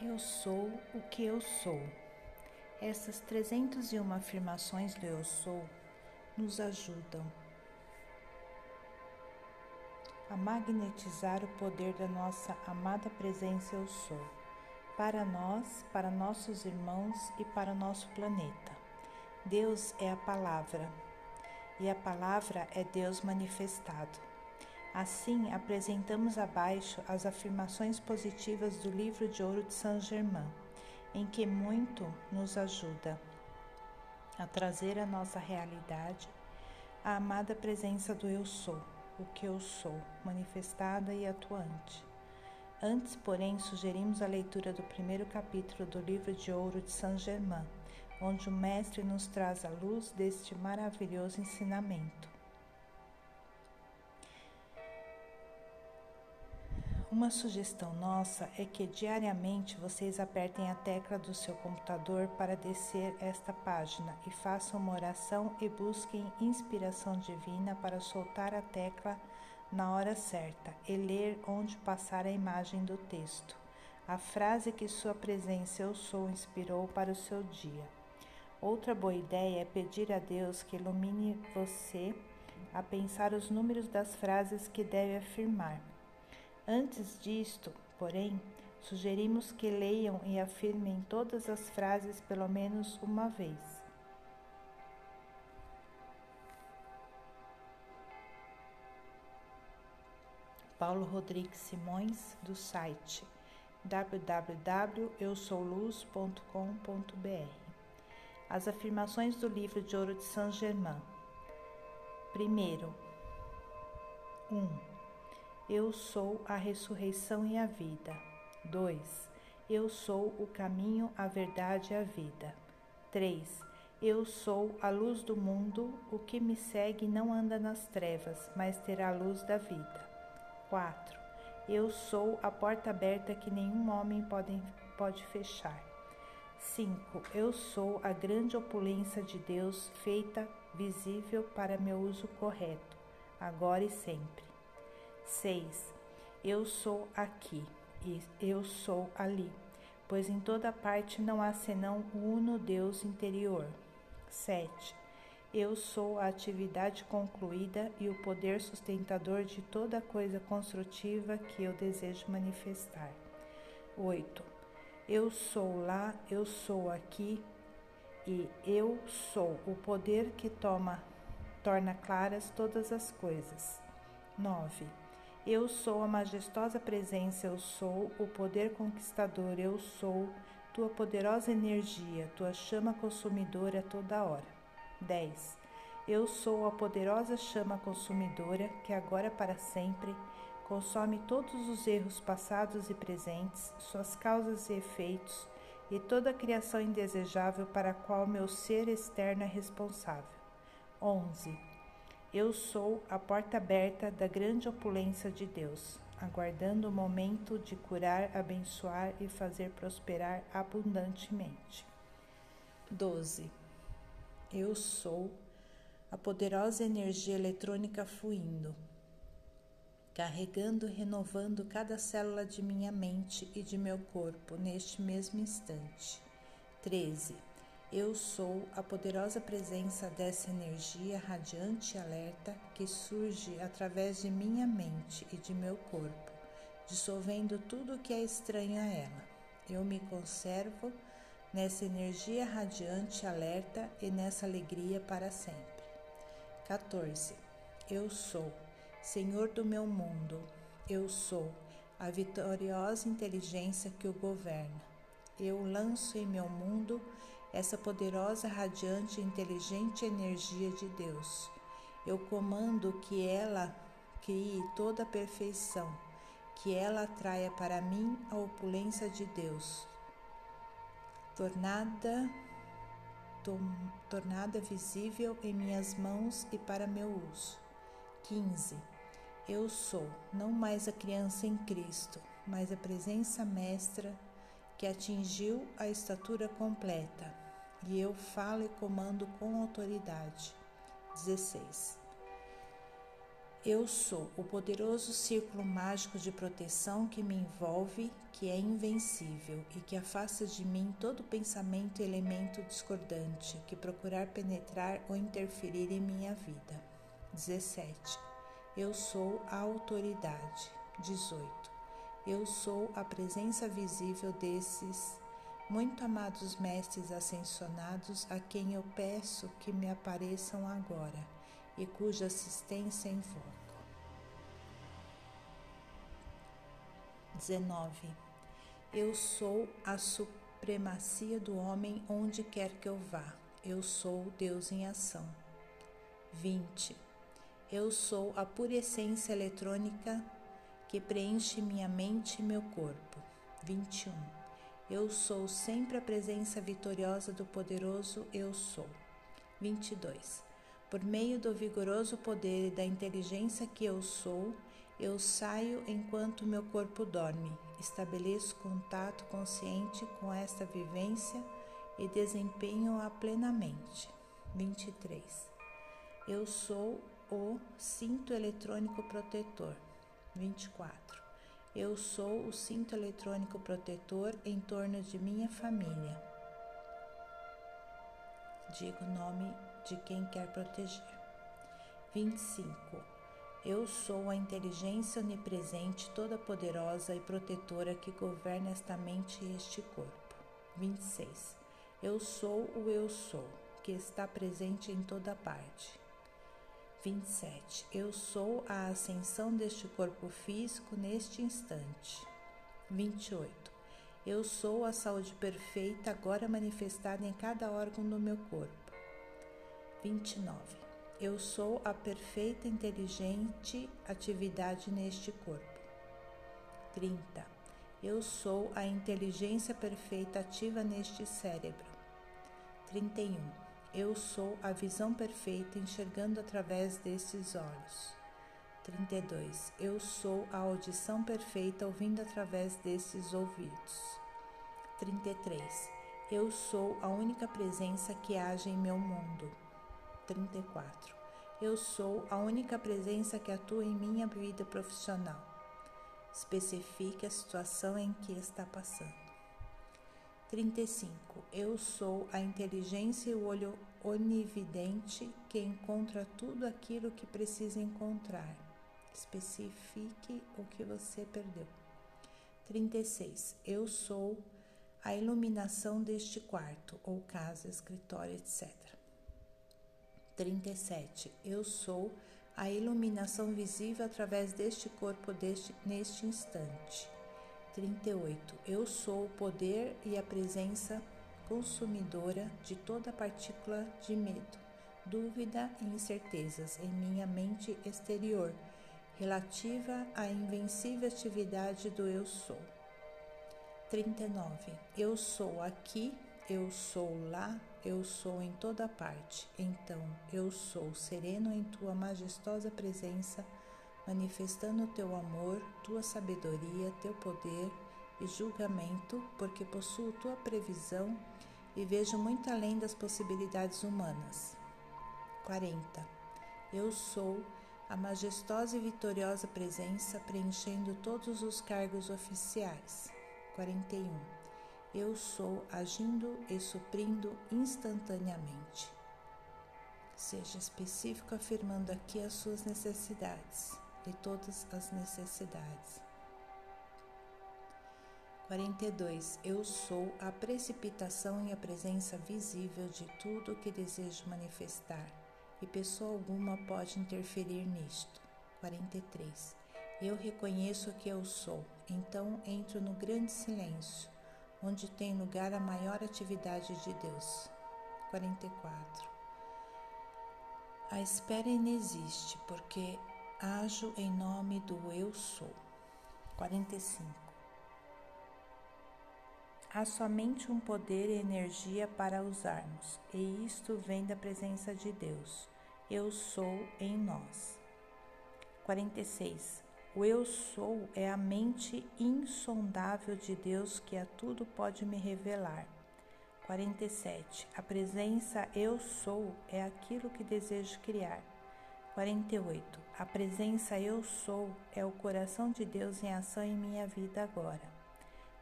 Eu sou o que eu sou. Essas 301 afirmações do eu sou nos ajudam a magnetizar o poder da nossa amada presença eu sou, para nós, para nossos irmãos e para nosso planeta. Deus é a palavra e a palavra é Deus manifestado. Assim, apresentamos abaixo as afirmações positivas do livro de ouro de Saint Germain, em que muito nos ajuda a trazer à nossa realidade a amada presença do Eu Sou, o que eu sou, manifestada e atuante. Antes, porém, sugerimos a leitura do primeiro capítulo do livro de ouro de Saint Germain, onde o Mestre nos traz a luz deste maravilhoso ensinamento. Uma sugestão nossa é que diariamente vocês apertem a tecla do seu computador para descer esta página e façam uma oração e busquem inspiração divina para soltar a tecla na hora certa e ler onde passar a imagem do texto, a frase que sua presença eu sou inspirou para o seu dia. Outra boa ideia é pedir a Deus que ilumine você a pensar os números das frases que deve afirmar Antes disto, porém, sugerimos que leiam e afirmem todas as frases pelo menos uma vez. Paulo Rodrigues Simões, do site www.eusouluz.com.br As afirmações do livro de ouro de Saint Germain. Primeiro, 1. Um, eu sou a ressurreição e a vida. 2. Eu sou o caminho, a verdade e a vida. 3. Eu sou a luz do mundo, o que me segue não anda nas trevas, mas terá a luz da vida. 4. Eu sou a porta aberta que nenhum homem pode, pode fechar. 5. Eu sou a grande opulência de Deus feita visível para meu uso correto, agora e sempre. 6. Eu sou aqui e eu sou ali, pois em toda parte não há senão o uno Deus interior. 7. Eu sou a atividade concluída e o poder sustentador de toda coisa construtiva que eu desejo manifestar. 8. Eu sou lá, eu sou aqui e eu sou o poder que toma, torna claras todas as coisas. 9. Eu sou a majestosa presença, eu sou o poder conquistador, eu sou tua poderosa energia, tua chama consumidora toda hora. 10. Eu sou a poderosa chama consumidora que agora para sempre consome todos os erros passados e presentes, suas causas e efeitos e toda a criação indesejável para a qual meu ser externo é responsável. 11. Eu sou a porta aberta da grande opulência de Deus, aguardando o momento de curar, abençoar e fazer prosperar abundantemente. 12. Eu sou a poderosa energia eletrônica fluindo, carregando e renovando cada célula de minha mente e de meu corpo neste mesmo instante. 13 eu sou a poderosa presença dessa energia radiante e alerta que surge através de minha mente e de meu corpo, dissolvendo tudo o que é estranho a ela. Eu me conservo nessa energia radiante, alerta e nessa alegria para sempre. 14. Eu sou, Senhor do meu mundo. Eu sou a vitoriosa inteligência que o governa. Eu lanço em meu mundo essa poderosa, radiante inteligente energia de Deus. Eu comando que ela crie toda a perfeição, que ela atraia para mim a opulência de Deus, tornada, tornada visível em minhas mãos e para meu uso. 15. Eu sou não mais a criança em Cristo, mas a presença mestra que atingiu a estatura completa, e eu falo e comando com autoridade. 16. Eu sou o poderoso círculo mágico de proteção que me envolve, que é invencível e que afasta de mim todo pensamento e elemento discordante que procurar penetrar ou interferir em minha vida. 17. Eu sou a autoridade. 18. Eu sou a presença visível desses muito amados mestres ascensionados a quem eu peço que me apareçam agora e cuja assistência invoco. 19. Eu sou a supremacia do homem onde quer que eu vá. Eu sou Deus em ação. 20. Eu sou a pura essência eletrônica que preenche minha mente e meu corpo. 21. Eu sou sempre a presença vitoriosa do poderoso Eu sou. 22. Por meio do vigoroso poder e da inteligência que eu sou, eu saio enquanto meu corpo dorme, estabeleço contato consciente com esta vivência e desempenho-a plenamente. 23. Eu sou o cinto eletrônico protetor. 24. Eu sou o cinto eletrônico protetor em torno de minha família. Digo o nome de quem quer proteger. 25. Eu sou a inteligência onipresente, toda poderosa e protetora que governa esta mente e este corpo. 26. Eu sou o eu sou, que está presente em toda parte. 27. Eu sou a ascensão deste corpo físico neste instante. 28. Eu sou a saúde perfeita agora manifestada em cada órgão do meu corpo. 29. Eu sou a perfeita inteligente atividade neste corpo. 30. Eu sou a inteligência perfeita ativa neste cérebro. 31. Eu sou a visão perfeita enxergando através destes olhos. 32. Eu sou a audição perfeita ouvindo através desses ouvidos. 33. Eu sou a única presença que age em meu mundo. 34. Eu sou a única presença que atua em minha vida profissional. Especifique a situação em que está passando. 35. Eu sou a inteligência e o olho onividente que encontra tudo aquilo que precisa encontrar. Especifique o que você perdeu. 36. Eu sou a iluminação deste quarto, ou casa, escritório, etc. 37. Eu sou a iluminação visível através deste corpo deste, neste instante. 38. Eu sou o poder e a presença consumidora de toda partícula de medo, dúvida e incertezas em minha mente exterior, relativa à invencível atividade do eu sou. 39. Eu sou aqui, eu sou lá, eu sou em toda parte. Então, eu sou sereno em tua majestosa presença, manifestando teu amor, tua sabedoria, teu poder e julgamento, porque possuo tua previsão e vejo muito além das possibilidades humanas. 40. Eu sou a majestosa e vitoriosa presença preenchendo todos os cargos oficiais. 41 eu sou agindo e suprindo instantaneamente. Seja específico afirmando aqui as suas necessidades e todas as necessidades. 42. Eu sou a precipitação e a presença visível de tudo o que desejo manifestar, e pessoa alguma pode interferir nisto. 43. Eu reconheço que eu sou, então entro no grande silêncio onde tem lugar a maior atividade de Deus. 44. A espera inexiste, porque ajo em nome do Eu Sou. 45. Há somente um poder e energia para usarmos, e isto vem da presença de Deus. Eu sou em nós. 46. O eu sou é a mente insondável de Deus que a tudo pode me revelar. 47. A presença eu sou é aquilo que desejo criar. 48. A presença eu sou é o coração de Deus em ação em minha vida agora.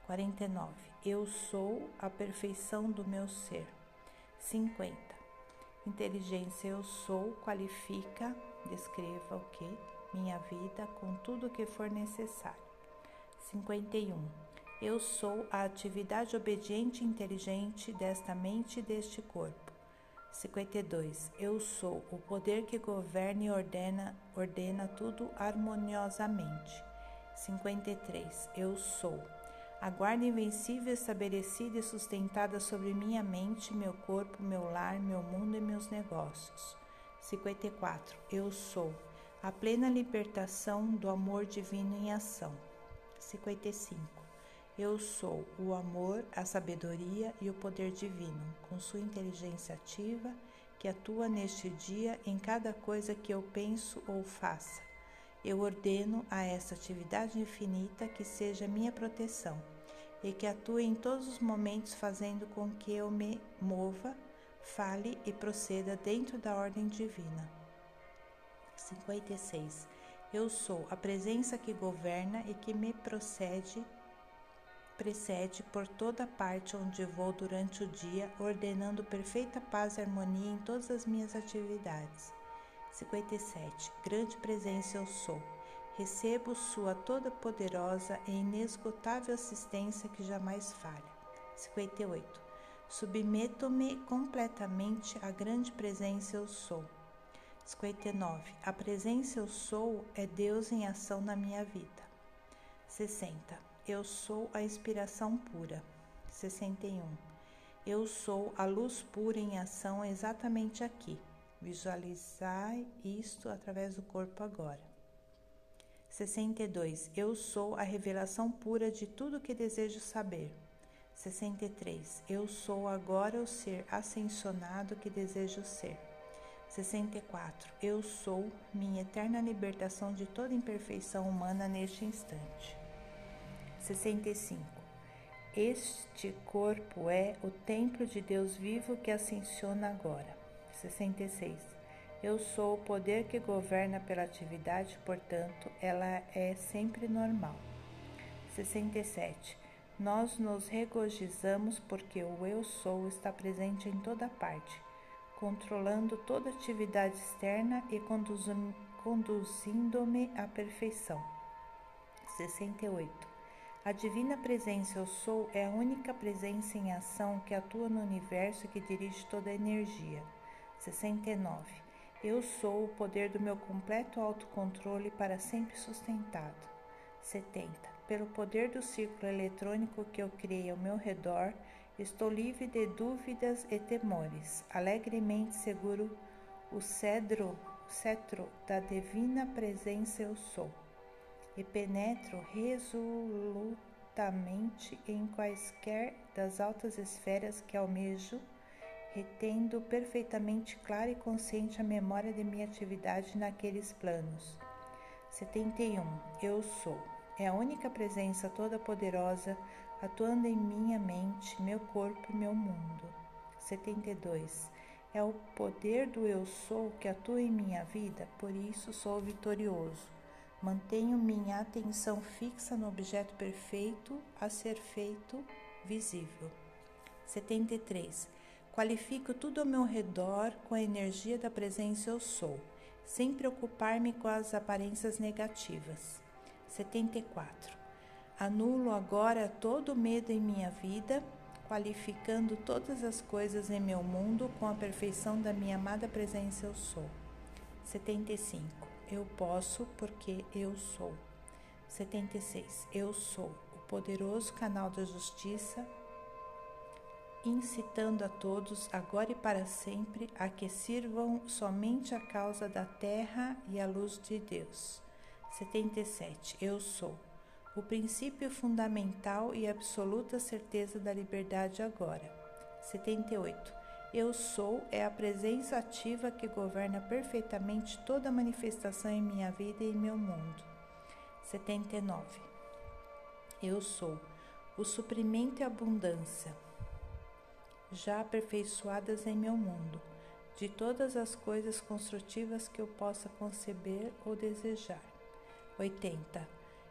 49. Eu sou a perfeição do meu ser. 50. Inteligência eu sou qualifica, descreva o que? Minha vida com tudo o que for necessário. 51. Eu sou a atividade obediente e inteligente desta mente e deste corpo. 52. Eu sou o poder que governa e ordena, ordena tudo harmoniosamente. 53. Eu sou a guarda invencível estabelecida e sustentada sobre minha mente, meu corpo, meu lar, meu mundo e meus negócios. 54. Eu sou a plena libertação do amor divino em ação. 55. Eu sou o amor, a sabedoria e o poder divino, com sua inteligência ativa, que atua neste dia em cada coisa que eu penso ou faça. Eu ordeno a essa atividade infinita que seja minha proteção e que atue em todos os momentos, fazendo com que eu me mova, fale e proceda dentro da ordem divina. 56. Eu sou a presença que governa e que me procede precede por toda parte onde vou durante o dia, ordenando perfeita paz e harmonia em todas as minhas atividades. 57. Grande presença eu sou. Recebo sua toda poderosa e inesgotável assistência que jamais falha. 58. Submeto-me completamente à grande presença eu sou. 59. A presença eu sou é Deus em ação na minha vida. 60. Eu sou a inspiração pura. 61. Eu sou a luz pura em ação exatamente aqui. Visualizai isto através do corpo agora. 62. Eu sou a revelação pura de tudo que desejo saber. 63. Eu sou agora o ser ascensionado que desejo ser. 64. Eu sou minha eterna libertação de toda imperfeição humana neste instante. 65. Este corpo é o templo de Deus vivo que ascensiona agora. 66. Eu sou o poder que governa pela atividade, portanto, ela é sempre normal. 67. Nós nos regozijamos porque o eu sou está presente em toda parte controlando toda atividade externa e conduzindo-me à perfeição. 68. A divina presença eu sou é a única presença em ação que atua no universo e que dirige toda a energia. 69. Eu sou o poder do meu completo autocontrole para sempre sustentado. 70. Pelo poder do círculo eletrônico que eu criei ao meu redor, Estou livre de dúvidas e temores, alegremente seguro o cedro, cetro da divina presença eu sou, e penetro resolutamente em quaisquer das altas esferas que almejo, retendo perfeitamente clara e consciente a memória de minha atividade naqueles planos. 71. Eu sou. É a única presença toda poderosa atuando em minha mente, meu corpo e meu mundo. 72. É o poder do eu sou que atua em minha vida, por isso sou vitorioso. Mantenho minha atenção fixa no objeto perfeito a ser feito visível. 73. Qualifico tudo ao meu redor com a energia da presença eu sou, sem preocupar-me com as aparências negativas. 74. Anulo agora todo o medo em minha vida, qualificando todas as coisas em meu mundo com a perfeição da minha amada presença eu sou. 75. Eu posso porque eu sou. 76. Eu sou o poderoso canal da justiça, incitando a todos, agora e para sempre, a que sirvam somente a causa da terra e a luz de Deus. 77. Eu sou o princípio fundamental e absoluta certeza da liberdade agora. 78. Eu sou é a presença ativa que governa perfeitamente toda manifestação em minha vida e em meu mundo. 79. Eu sou o suprimento e abundância já aperfeiçoadas em meu mundo. de todas as coisas construtivas que eu possa conceber ou desejar. 80.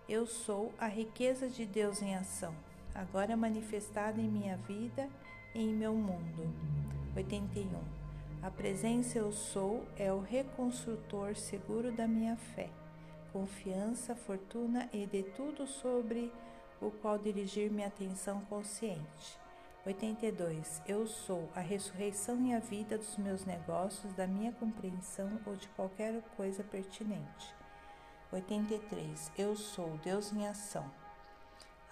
Eu sou a riqueza de Deus em ação, agora manifestada em minha vida e em meu mundo. 81. A presença eu sou é o reconstrutor seguro da minha fé, confiança, fortuna e de tudo sobre o qual dirigir minha atenção consciente. 82. Eu sou a ressurreição e a vida dos meus negócios, da minha compreensão ou de qualquer coisa pertinente. 83. Eu sou Deus em ação.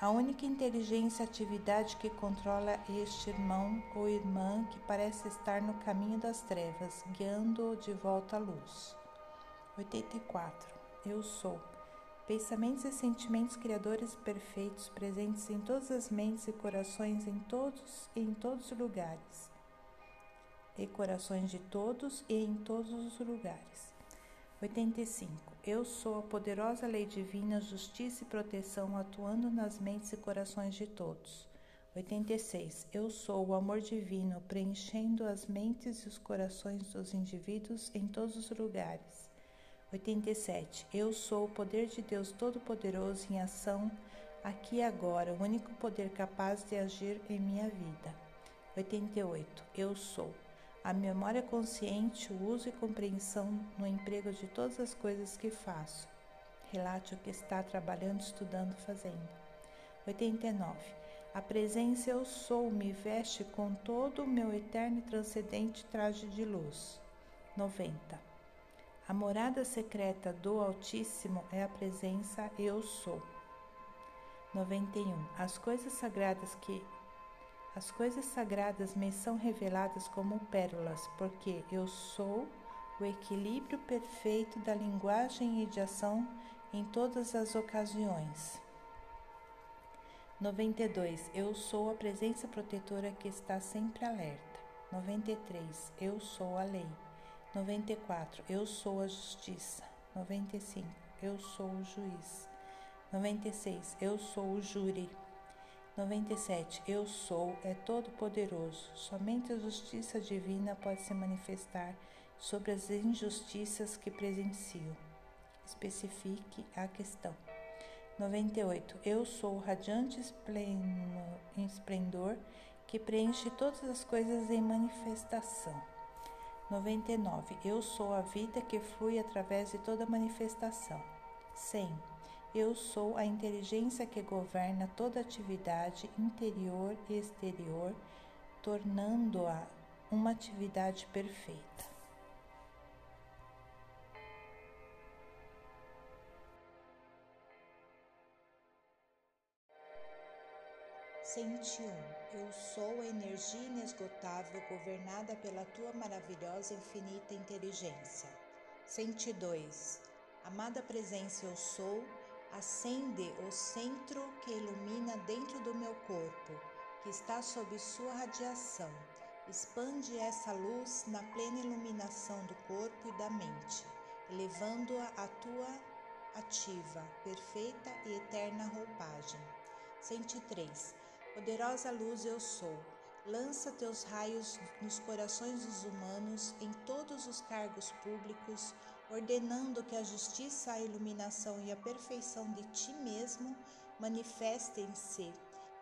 A única inteligência atividade que controla este irmão ou irmã que parece estar no caminho das trevas, guiando-o de volta à luz. 84. Eu sou Pensamentos e sentimentos criadores perfeitos presentes em todas as mentes e corações em todos e em todos os lugares. E corações de todos e em todos os lugares. 85. Eu sou a poderosa lei divina, justiça e proteção atuando nas mentes e corações de todos. 86. Eu sou o amor divino preenchendo as mentes e os corações dos indivíduos em todos os lugares. 87. Eu sou o poder de Deus Todo-Poderoso em ação aqui e agora, o único poder capaz de agir em minha vida. 88. Eu sou a memória consciente, o uso e compreensão no emprego de todas as coisas que faço. Relate o que está trabalhando, estudando, fazendo. 89. A presença eu sou me veste com todo o meu eterno e transcendente traje de luz. 90. A morada secreta do Altíssimo é a presença Eu Sou. 91. As coisas sagradas que as coisas sagradas me são reveladas como pérolas, porque eu sou o equilíbrio perfeito da linguagem e de ação em todas as ocasiões. 92. Eu sou a presença protetora que está sempre alerta. 93. Eu sou a lei. 94. Eu sou a justiça. 95. Eu sou o juiz. 96. Eu sou o júri. 97. Eu sou é todo poderoso. Somente a justiça divina pode se manifestar sobre as injustiças que presencio. Especifique a questão. 98. Eu sou o radiante esplendor que preenche todas as coisas em manifestação. 99. Eu sou a vida que flui através de toda manifestação. 100. Eu sou a inteligência que governa toda atividade interior e exterior, tornando-a uma atividade perfeita. 101. Eu sou a energia inesgotável governada pela tua maravilhosa e infinita inteligência. 102. Amada presença, eu sou, acende o centro que ilumina dentro do meu corpo, que está sob sua radiação. Expande essa luz na plena iluminação do corpo e da mente, elevando-a à tua ativa, perfeita e eterna roupagem. 103. Poderosa luz eu sou. Lança teus raios nos corações dos humanos, em todos os cargos públicos, ordenando que a justiça, a iluminação e a perfeição de ti mesmo manifestem-se,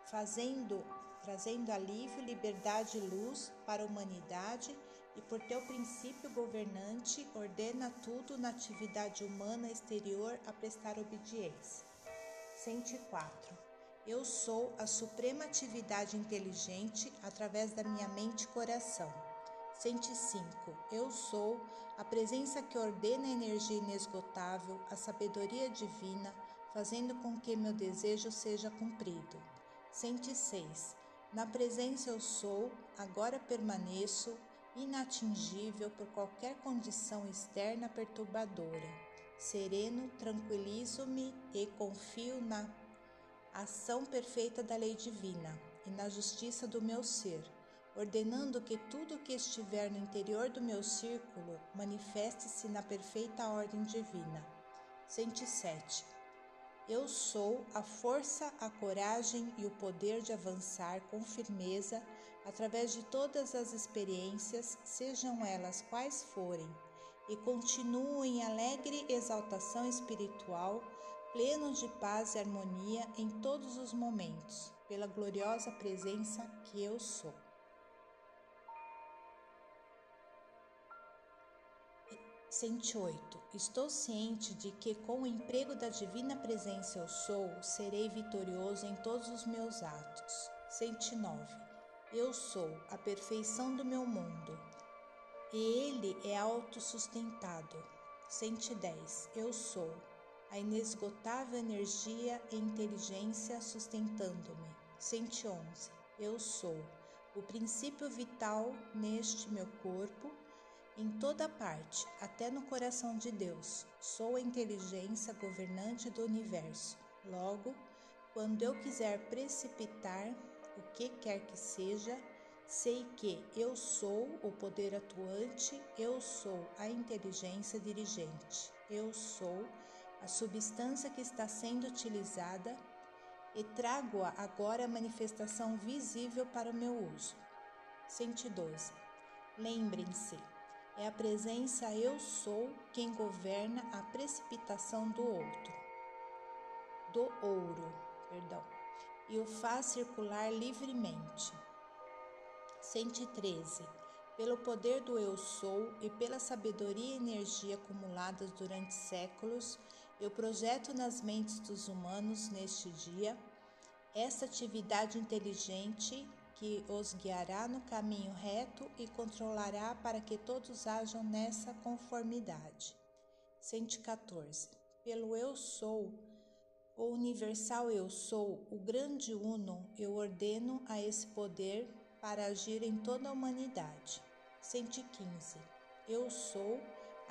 fazendo, trazendo alívio, liberdade e luz para a humanidade e por teu princípio governante, ordena tudo na atividade humana exterior a prestar obediência. 104. Eu sou a suprema atividade inteligente através da minha mente e coração. 105. Eu sou a presença que ordena a energia inesgotável, a sabedoria divina, fazendo com que meu desejo seja cumprido. 106. Na presença eu sou, agora permaneço, inatingível por qualquer condição externa perturbadora. Sereno, tranquilizo-me e confio na ação perfeita da lei divina e na justiça do meu ser, ordenando que tudo que estiver no interior do meu círculo manifeste-se na perfeita ordem divina. 107. Eu sou a força, a coragem e o poder de avançar com firmeza através de todas as experiências, sejam elas quais forem, e continuo em alegre exaltação espiritual, pleno de paz e harmonia em todos os momentos, pela gloriosa presença que eu sou. 108. Estou ciente de que, com o emprego da divina presença eu sou, serei vitorioso em todos os meus atos. 109. Eu sou a perfeição do meu mundo, e ele é autossustentado. 110. Eu sou a inesgotável energia e inteligência sustentando-me. 111. Eu sou o princípio vital neste meu corpo em toda parte, até no coração de Deus. Sou a inteligência governante do universo. Logo, quando eu quiser precipitar o que quer que seja, sei que eu sou o poder atuante, eu sou a inteligência dirigente, eu sou a substância que está sendo utilizada e trago-a agora a manifestação visível para o meu uso. 112. Lembrem-se, é a presença eu sou quem governa a precipitação do outro, do ouro, perdão, e o faz circular livremente. 113. Pelo poder do eu sou e pela sabedoria e energia acumuladas durante séculos, eu projeto nas mentes dos humanos neste dia essa atividade inteligente que os guiará no caminho reto e controlará para que todos hajam nessa conformidade. 114. Pelo Eu Sou, o universal Eu Sou, o grande Uno, eu ordeno a esse poder para agir em toda a humanidade. 115. Eu sou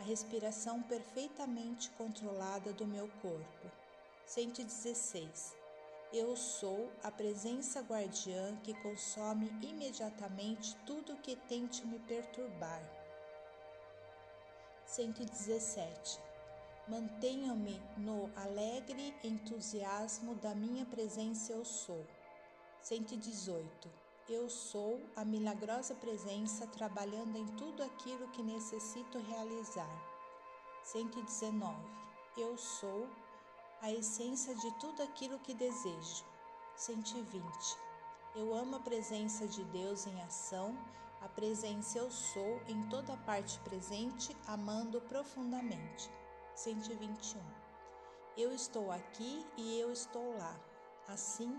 a respiração perfeitamente controlada do meu corpo. 116. Eu sou a presença guardiã que consome imediatamente tudo que tente me perturbar. 117. Mantenho-me no alegre entusiasmo da minha presença eu sou. 118. Eu sou a milagrosa presença trabalhando em tudo aquilo que necessito realizar. 119. Eu sou a essência de tudo aquilo que desejo. 120. Eu amo a presença de Deus em ação, a presença eu sou em toda parte presente, amando profundamente. 121. Eu estou aqui e eu estou lá. Assim,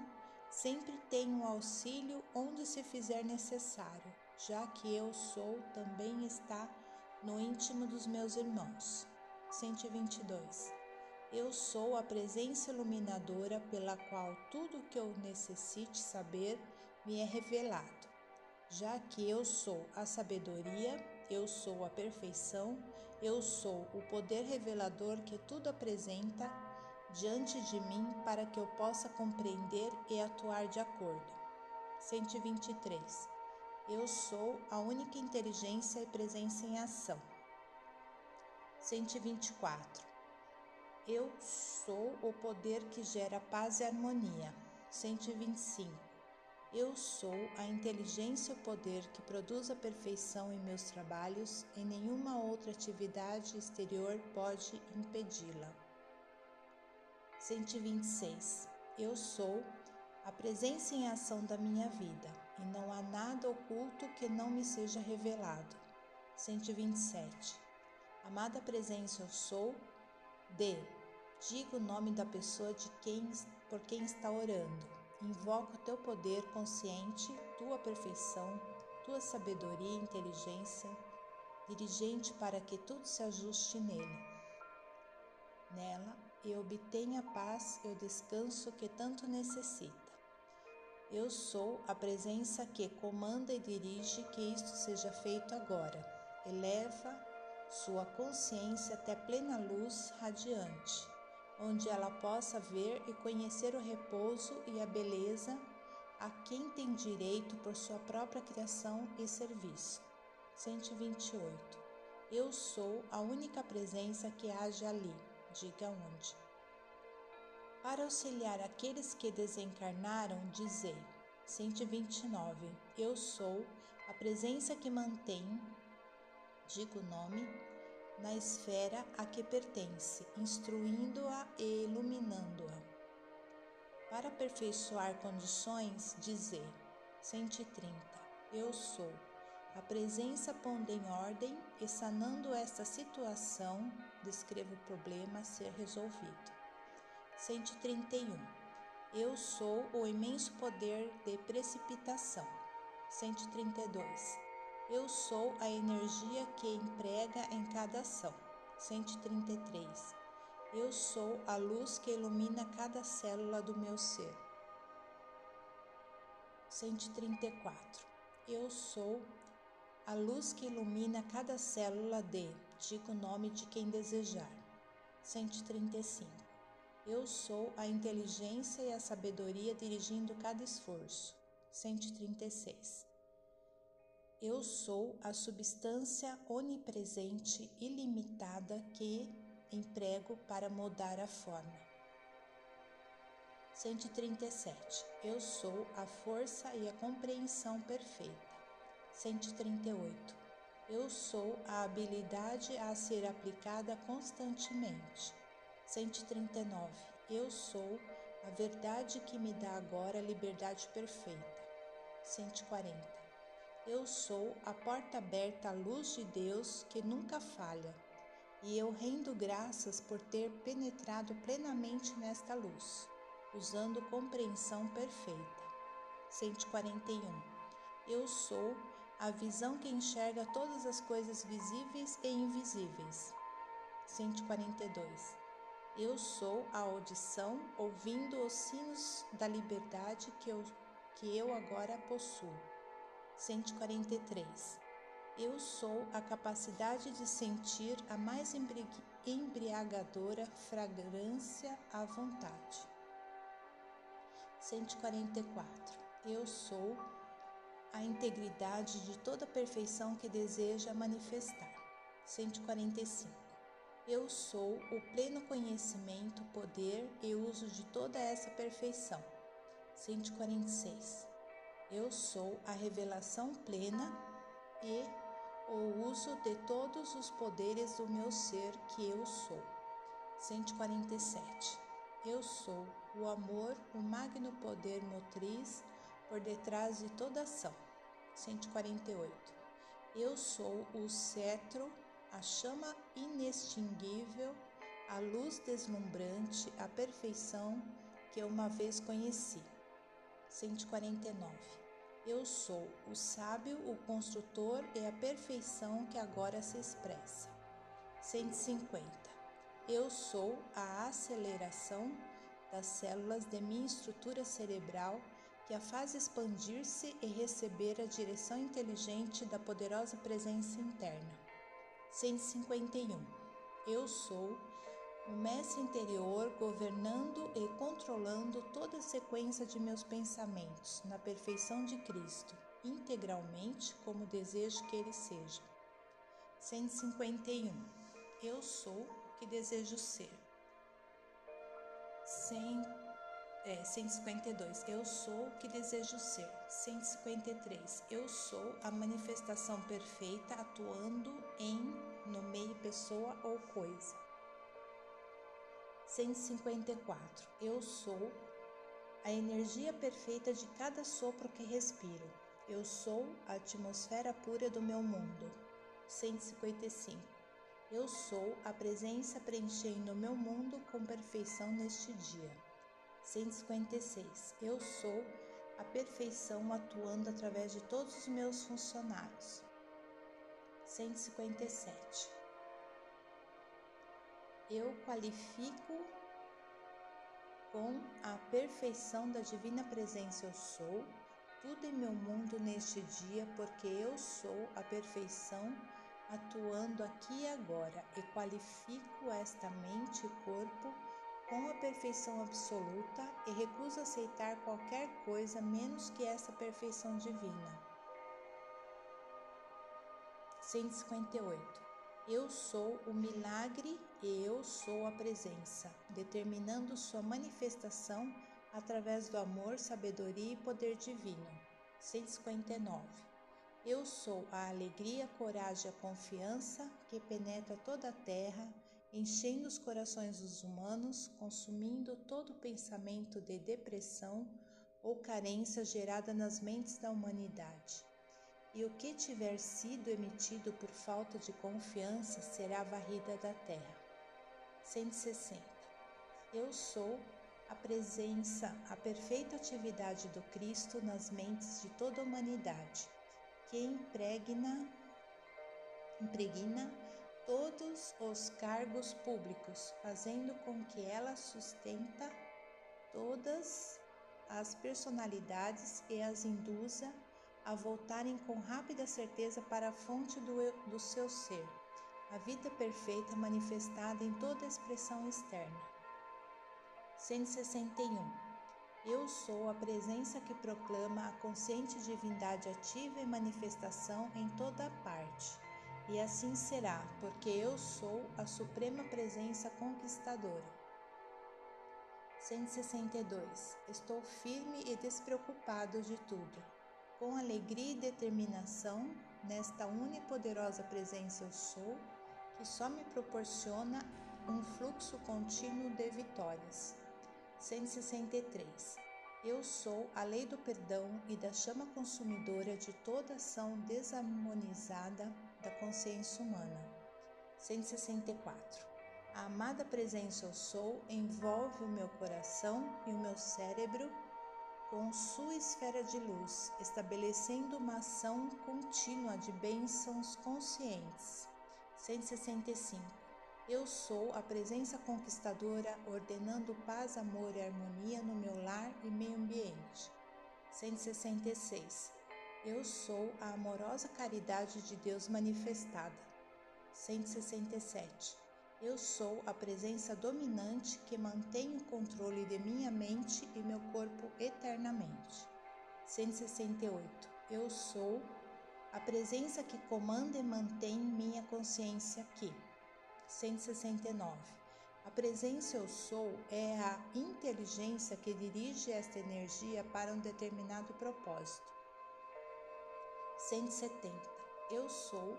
sempre tenho auxílio onde se fizer necessário, já que eu sou também está no íntimo dos meus irmãos. 122. Eu sou a presença iluminadora pela qual tudo o que eu necessite saber me é revelado. Já que eu sou a sabedoria, eu sou a perfeição, eu sou o poder revelador que tudo apresenta diante de mim para que eu possa compreender e atuar de acordo. 123. Eu sou a única inteligência e presença em ação. 124. Eu sou o poder que gera paz e harmonia. 125. Eu sou a inteligência e o poder que produz a perfeição em meus trabalhos e nenhuma outra atividade exterior pode impedi-la. 126. Eu sou a presença em ação da minha vida e não há nada oculto que não me seja revelado. 127. Amada presença, eu sou D. Diga o nome da pessoa de quem, por quem está orando. Invoca o teu poder consciente, tua perfeição, tua sabedoria e inteligência, dirigente para que tudo se ajuste nele. Nela, e obtenha a paz e o descanso que tanto necessita. Eu sou a presença que comanda e dirige que isto seja feito agora. Eleva sua consciência até plena luz radiante, onde ela possa ver e conhecer o repouso e a beleza a quem tem direito por sua própria criação e serviço. 128. Eu sou a única presença que age ali, diga onde. Para auxiliar aqueles que desencarnaram, dizei: 129. Eu sou a presença que mantém, digo o nome, na esfera a que pertence, instruindo-a e iluminando-a. Para aperfeiçoar condições, dizer 130. Eu sou a presença pondo em ordem e sanando esta situação, descreva o problema a ser resolvido. 131. Eu sou o imenso poder de precipitação. 132. Eu sou a energia que emprega em cada ação. 133. Eu sou a luz que ilumina cada célula do meu ser. 134. Eu sou a luz que ilumina cada célula de, diga o nome de quem desejar. 135. Eu sou a inteligência e a sabedoria dirigindo cada esforço. 136. Eu sou a substância onipresente ilimitada que emprego para mudar a forma. 137. Eu sou a força e a compreensão perfeita. 138. Eu sou a habilidade a ser aplicada constantemente. 139. Eu sou a verdade que me dá agora a liberdade perfeita. 140. Eu sou a porta aberta à luz de Deus que nunca falha, e eu rendo graças por ter penetrado plenamente nesta luz, usando compreensão perfeita. 141. Eu sou a visão que enxerga todas as coisas visíveis e invisíveis. 142. Eu sou a audição ouvindo os sinos da liberdade que eu, que eu agora possuo. 143. Eu sou a capacidade de sentir a mais embriagadora fragrância à vontade. 144. Eu sou a integridade de toda perfeição que deseja manifestar. 145. Eu sou o pleno conhecimento, poder e uso de toda essa perfeição. 146. Eu sou a revelação plena e o uso de todos os poderes do meu ser que eu sou. 147. Eu sou o amor, o magno poder motriz por detrás de toda ação. 148. Eu sou o cetro a chama inextinguível, a luz deslumbrante, a perfeição que eu uma vez conheci. 149. Eu sou o sábio, o construtor e a perfeição que agora se expressa. 150. Eu sou a aceleração das células de minha estrutura cerebral que a faz expandir-se e receber a direção inteligente da poderosa presença interna. 151. Eu sou o mestre interior governando e controlando toda a sequência de meus pensamentos na perfeição de Cristo, integralmente como desejo que ele seja. 151. Eu sou o que desejo ser. 100 é, 152. Eu sou o que desejo ser. 153. Eu sou a manifestação perfeita atuando em, no meio, pessoa ou coisa. 154. Eu sou a energia perfeita de cada sopro que respiro. Eu sou a atmosfera pura do meu mundo. 155. Eu sou a presença preenchendo o meu mundo com perfeição neste dia. 156. Eu sou a perfeição atuando através de todos os meus funcionários. 157. Eu qualifico com a perfeição da divina presença eu sou tudo em meu mundo neste dia, porque eu sou a perfeição atuando aqui e agora e qualifico esta mente e corpo com a perfeição absoluta e recuso aceitar qualquer coisa menos que essa perfeição divina. 158. Eu sou o milagre e eu sou a presença, determinando sua manifestação através do amor, sabedoria e poder divino. 159. Eu sou a alegria, coragem e a confiança que penetra toda a terra, enchendo os corações dos humanos, consumindo todo pensamento de depressão ou carência gerada nas mentes da humanidade. E o que tiver sido emitido por falta de confiança será varrida da terra. 160. Eu sou a presença, a perfeita atividade do Cristo nas mentes de toda a humanidade, que impregna, impregna todos os cargos públicos, fazendo com que ela sustenta todas as personalidades e as induza a voltarem com rápida certeza para a fonte do, do seu ser, a vida perfeita manifestada em toda expressão externa. 161. Eu sou a presença que proclama a consciente divindade ativa em manifestação em toda parte. E assim será, porque eu sou a suprema presença conquistadora. 162. Estou firme e despreocupado de tudo com alegria e determinação nesta unipoderosa presença eu sou, que só me proporciona um fluxo contínuo de vitórias. 163. Eu sou a lei do perdão e da chama consumidora de toda ação desarmonizada da consciência humana. 164. A amada presença eu sou envolve o meu coração e o meu cérebro com sua esfera de luz, estabelecendo uma ação contínua de bênçãos conscientes. 165. Eu sou a presença conquistadora, ordenando paz, amor e harmonia no meu lar e meio ambiente. 166. Eu sou a amorosa caridade de Deus manifestada. 167. Eu sou a presença dominante que mantém o controle de minha mente e meu corpo eternamente. 168. Eu sou a presença que comanda e mantém minha consciência aqui. 169. A presença eu sou é a inteligência que dirige esta energia para um determinado propósito. 170. Eu sou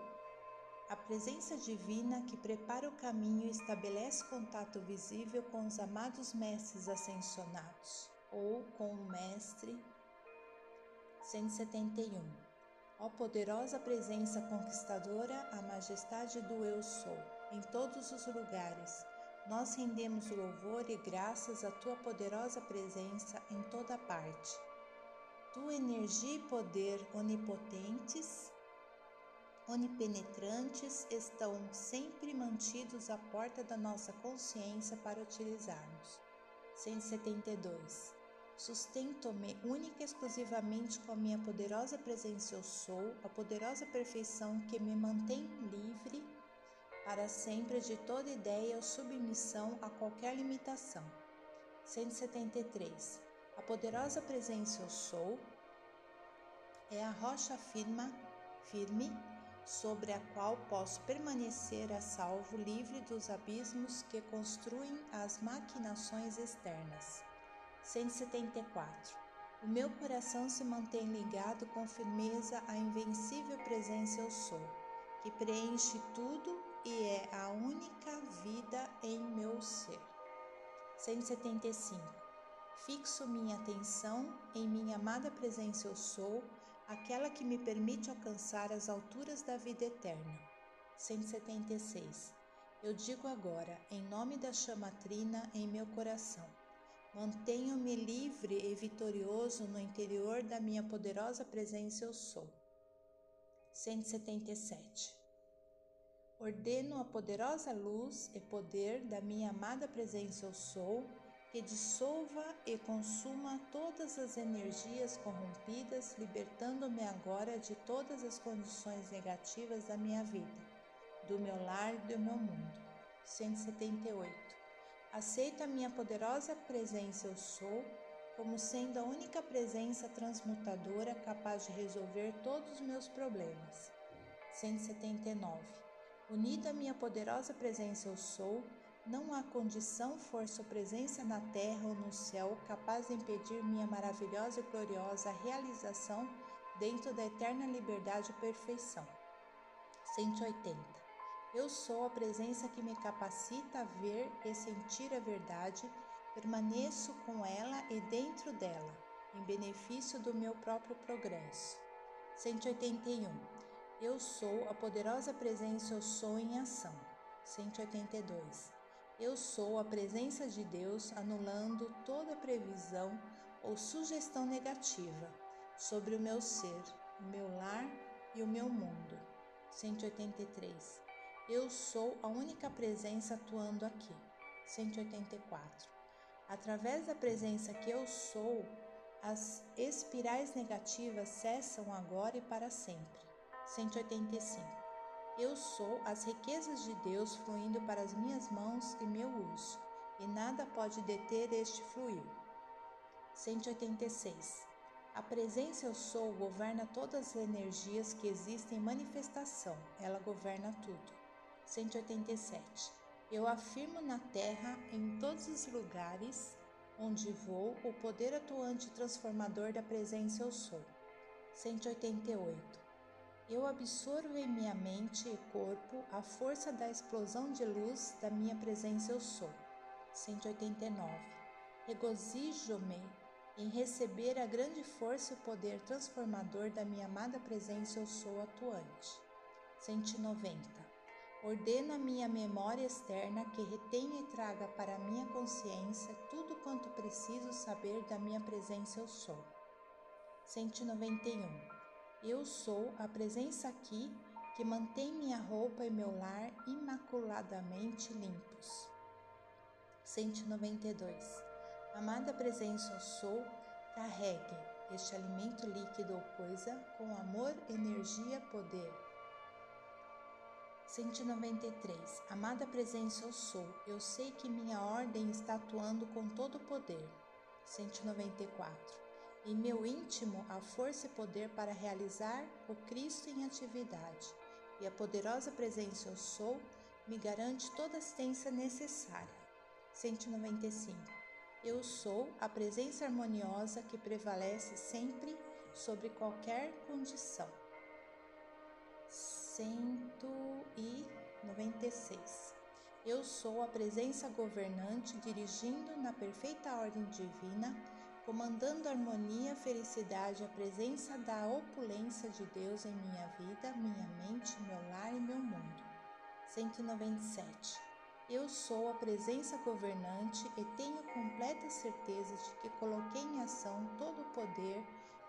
a presença divina que prepara o caminho e estabelece contato visível com os amados mestres ascensionados ou com o mestre 171. Ó poderosa presença conquistadora, a majestade do eu sou, em todos os lugares, nós rendemos louvor e graças à tua poderosa presença em toda parte. Tua energia e poder onipotentes onipenetrantes estão sempre mantidos à porta da nossa consciência para utilizarmos. 172. Sustento-me única e exclusivamente com a minha poderosa presença eu sou, a poderosa perfeição que me mantém livre para sempre de toda ideia ou submissão a qualquer limitação. 173. A poderosa presença eu sou é a rocha firma, firme sobre a qual posso permanecer a salvo, livre dos abismos que construem as maquinações externas. 174. O meu coração se mantém ligado com firmeza à invencível presença eu sou, que preenche tudo e é a única vida em meu ser. 175. Fixo minha atenção em minha amada presença eu sou, aquela que me permite alcançar as alturas da vida eterna. 176. Eu digo agora, em nome da chama trina em meu coração, mantenho-me livre e vitorioso no interior da minha poderosa presença eu sou. 177. Ordeno a poderosa luz e poder da minha amada presença eu sou que dissolva e consuma todas as energias corrompidas, libertando-me agora de todas as condições negativas da minha vida, do meu lar e do meu mundo. 178. Aceito a minha poderosa presença eu sou como sendo a única presença transmutadora capaz de resolver todos os meus problemas. 179. Unida à minha poderosa presença eu sou, Não há condição, força ou presença na terra ou no céu capaz de impedir minha maravilhosa e gloriosa realização dentro da eterna liberdade e perfeição. 180. Eu sou a presença que me capacita a ver e sentir a verdade, permaneço com ela e dentro dela, em benefício do meu próprio progresso. 181. Eu sou a poderosa presença, eu sou em ação. 182. Eu sou a presença de Deus anulando toda previsão ou sugestão negativa sobre o meu ser, o meu lar e o meu mundo. 183. Eu sou a única presença atuando aqui. 184. Através da presença que eu sou, as espirais negativas cessam agora e para sempre. 185. Eu sou as riquezas de Deus fluindo para as minhas mãos e meu uso, e nada pode deter este fluir. 186. A presença eu sou governa todas as energias que existem em manifestação, ela governa tudo. 187. Eu afirmo na terra, em todos os lugares onde vou, o poder atuante transformador da presença eu sou. 188. Eu absorvo em minha mente e corpo a força da explosão de luz da minha presença eu sou. 189. Regozijo-me em receber a grande força e o poder transformador da minha amada presença eu sou atuante. 190. Ordeno a minha memória externa que retenha e traga para a minha consciência tudo quanto preciso saber da minha presença eu sou. 191. Eu sou a presença aqui que mantém minha roupa e meu lar imaculadamente limpos. 192. Amada presença, eu sou, carregue este alimento líquido ou coisa com amor, energia, poder. 193. Amada presença, eu sou, eu sei que minha ordem está atuando com todo o poder. 194 em meu íntimo a força e poder para realizar o Cristo em atividade, e a poderosa presença eu sou me garante toda a assistência necessária. 195. Eu sou a presença harmoniosa que prevalece sempre sobre qualquer condição. 196. Eu sou a presença governante dirigindo na perfeita ordem divina comandando harmonia, felicidade, a presença da opulência de Deus em minha vida, minha mente, meu lar e meu mundo. 197. Eu sou a presença governante e tenho completa certeza de que coloquei em ação todo o poder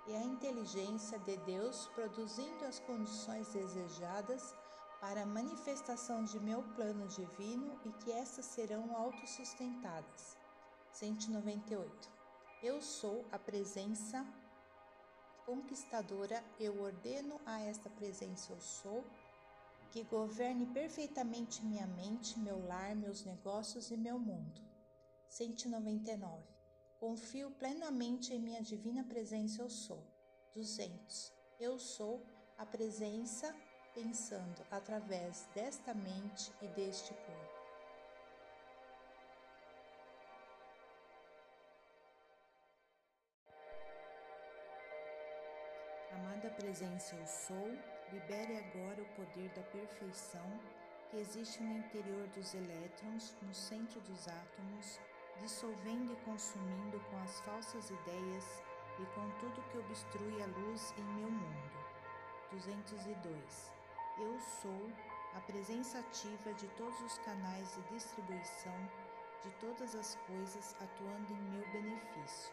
e a inteligência de Deus, produzindo as condições desejadas para a manifestação de meu plano divino e que essas serão autossustentadas. 198. Eu sou a presença conquistadora, eu ordeno a esta presença eu sou, que governe perfeitamente minha mente, meu lar, meus negócios e meu mundo. 199. Confio plenamente em minha divina presença eu sou. 200. Eu sou a presença pensando através desta mente e deste corpo. Amada presença eu sou, libere agora o poder da perfeição que existe no interior dos elétrons, no centro dos átomos, dissolvendo e consumindo com as falsas ideias e com tudo que obstrui a luz em meu mundo. 202. Eu sou a presença ativa de todos os canais de distribuição de todas as coisas atuando em meu benefício.